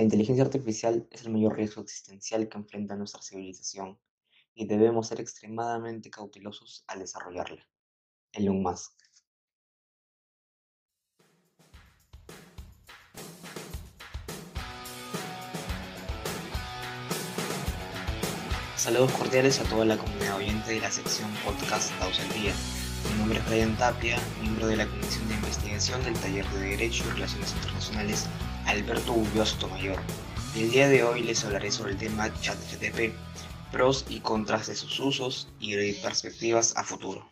La inteligencia artificial es el mayor riesgo existencial que enfrenta nuestra civilización y debemos ser extremadamente cautelosos al desarrollarla. Elon Musk. Saludos cordiales a toda la comunidad oyente de la sección podcast Daos al Día. Mi nombre es Brian Tapia, miembro de la Comisión de Investigación del Taller de Derecho y Relaciones Internacionales Alberto Ulloa Mayor. El día de hoy les hablaré sobre el tema ChatGTP, pros y contras de sus usos y perspectivas a futuro.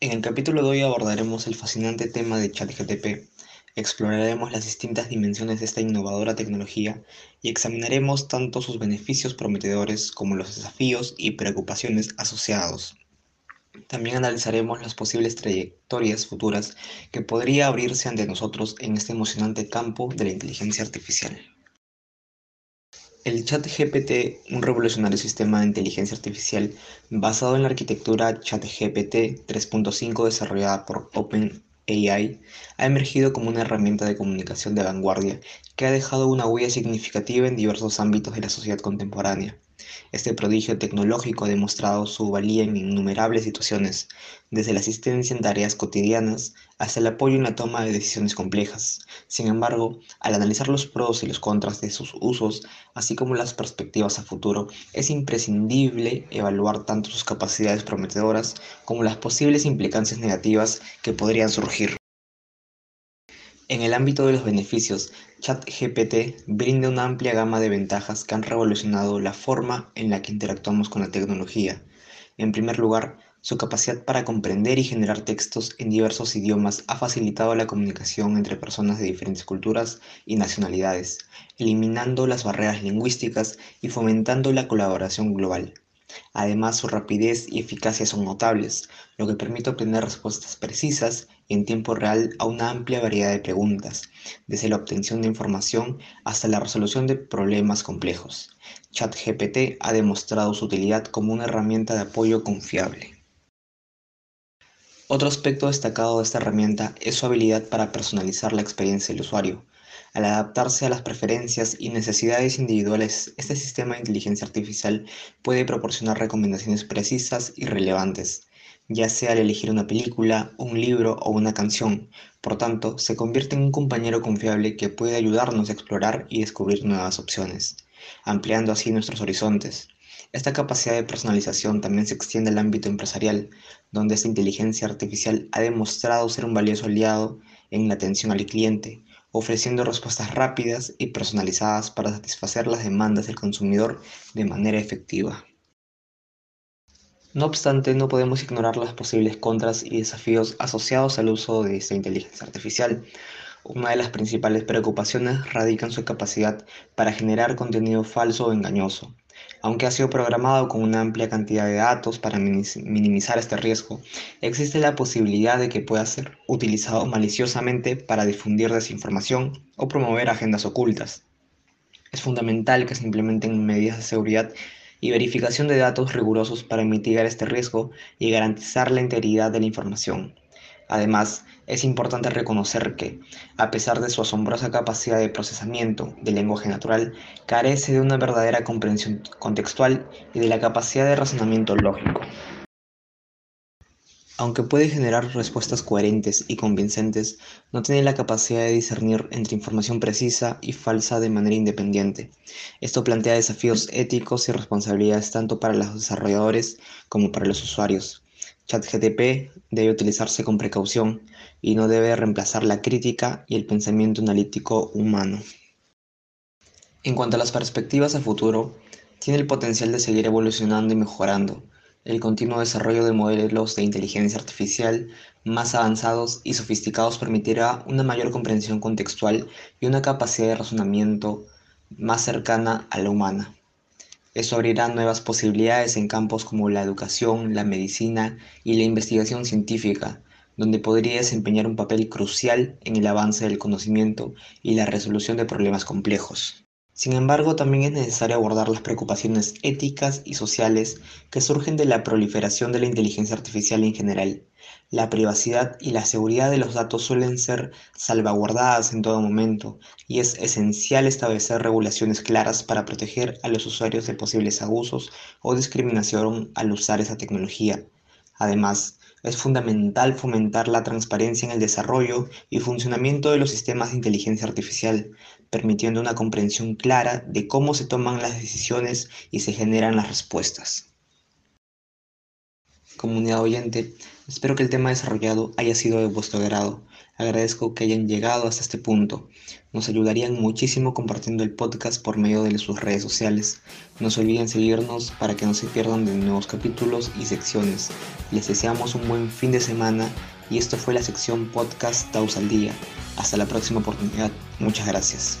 En el capítulo de hoy abordaremos el fascinante tema de ChatGTP, exploraremos las distintas dimensiones de esta innovadora tecnología y examinaremos tanto sus beneficios prometedores como los desafíos y preocupaciones asociados. También analizaremos las posibles trayectorias futuras que podría abrirse ante nosotros en este emocionante campo de la inteligencia artificial. El ChatGPT, un revolucionario sistema de inteligencia artificial basado en la arquitectura ChatGPT 3.5 desarrollada por OpenAI, ha emergido como una herramienta de comunicación de vanguardia que ha dejado una huella significativa en diversos ámbitos de la sociedad contemporánea. Este prodigio tecnológico ha demostrado su valía en innumerables situaciones, desde la asistencia en tareas cotidianas hasta el apoyo en la toma de decisiones complejas. Sin embargo, al analizar los pros y los contras de sus usos, así como las perspectivas a futuro, es imprescindible evaluar tanto sus capacidades prometedoras como las posibles implicancias negativas que podrían surgir. En el ámbito de los beneficios, ChatGPT brinda una amplia gama de ventajas que han revolucionado la forma en la que interactuamos con la tecnología. En primer lugar, su capacidad para comprender y generar textos en diversos idiomas ha facilitado la comunicación entre personas de diferentes culturas y nacionalidades, eliminando las barreras lingüísticas y fomentando la colaboración global. Además, su rapidez y eficacia son notables, lo que permite obtener respuestas precisas en tiempo real a una amplia variedad de preguntas, desde la obtención de información hasta la resolución de problemas complejos. ChatGPT ha demostrado su utilidad como una herramienta de apoyo confiable. Otro aspecto destacado de esta herramienta es su habilidad para personalizar la experiencia del usuario, al adaptarse a las preferencias y necesidades individuales, este sistema de inteligencia artificial puede proporcionar recomendaciones precisas y relevantes, ya sea al elegir una película, un libro o una canción. Por tanto, se convierte en un compañero confiable que puede ayudarnos a explorar y descubrir nuevas opciones, ampliando así nuestros horizontes. Esta capacidad de personalización también se extiende al ámbito empresarial, donde esta inteligencia artificial ha demostrado ser un valioso aliado en la atención al cliente, ofreciendo respuestas rápidas y personalizadas para satisfacer las demandas del consumidor de manera efectiva. No obstante, no podemos ignorar las posibles contras y desafíos asociados al uso de esta inteligencia artificial. Una de las principales preocupaciones radica en su capacidad para generar contenido falso o engañoso, aunque ha sido programado con una amplia cantidad de datos para minimizar este riesgo, existe la posibilidad de que pueda ser utilizado maliciosamente para difundir desinformación o promover agendas ocultas. Es fundamental que se implementen medidas de seguridad y verificación de datos rigurosos para mitigar este riesgo y garantizar la integridad de la información. Además, es importante reconocer que, a pesar de su asombrosa capacidad de procesamiento del lenguaje natural, carece de una verdadera comprensión contextual y de la capacidad de razonamiento lógico. Aunque puede generar respuestas coherentes y convincentes, no tiene la capacidad de discernir entre información precisa y falsa de manera independiente. Esto plantea desafíos éticos y responsabilidades tanto para los desarrolladores como para los usuarios. ChatGTP debe utilizarse con precaución y no debe reemplazar la crítica y el pensamiento analítico humano. En cuanto a las perspectivas a futuro, tiene el potencial de seguir evolucionando y mejorando. El continuo desarrollo de modelos de inteligencia artificial más avanzados y sofisticados permitirá una mayor comprensión contextual y una capacidad de razonamiento más cercana a la humana. Esto abrirá nuevas posibilidades en campos como la educación, la medicina y la investigación científica, donde podría desempeñar un papel crucial en el avance del conocimiento y la resolución de problemas complejos. Sin embargo, también es necesario abordar las preocupaciones éticas y sociales que surgen de la proliferación de la inteligencia artificial en general La privacidad y la seguridad de los datos suelen ser salvaguardadas en todo momento y es esencial establecer regulaciones claras para proteger a los usuarios de posibles abusos o discriminación al usar esa tecnología. Además, es fundamental fomentar la transparencia en el desarrollo y funcionamiento de los sistemas de inteligencia artificial, permitiendo una comprensión clara de cómo se toman las decisiones y se generan las respuestas comunidad oyente. Espero que el tema desarrollado haya sido de vuestro agrado. Agradezco que hayan llegado hasta este punto. Nos ayudarían muchísimo compartiendo el podcast por medio de sus redes sociales. No se olviden seguirnos para que no se pierdan de nuevos capítulos y secciones. Les deseamos un buen fin de semana y esto fue la sección podcast Taus al Día. Hasta la próxima oportunidad. Muchas gracias.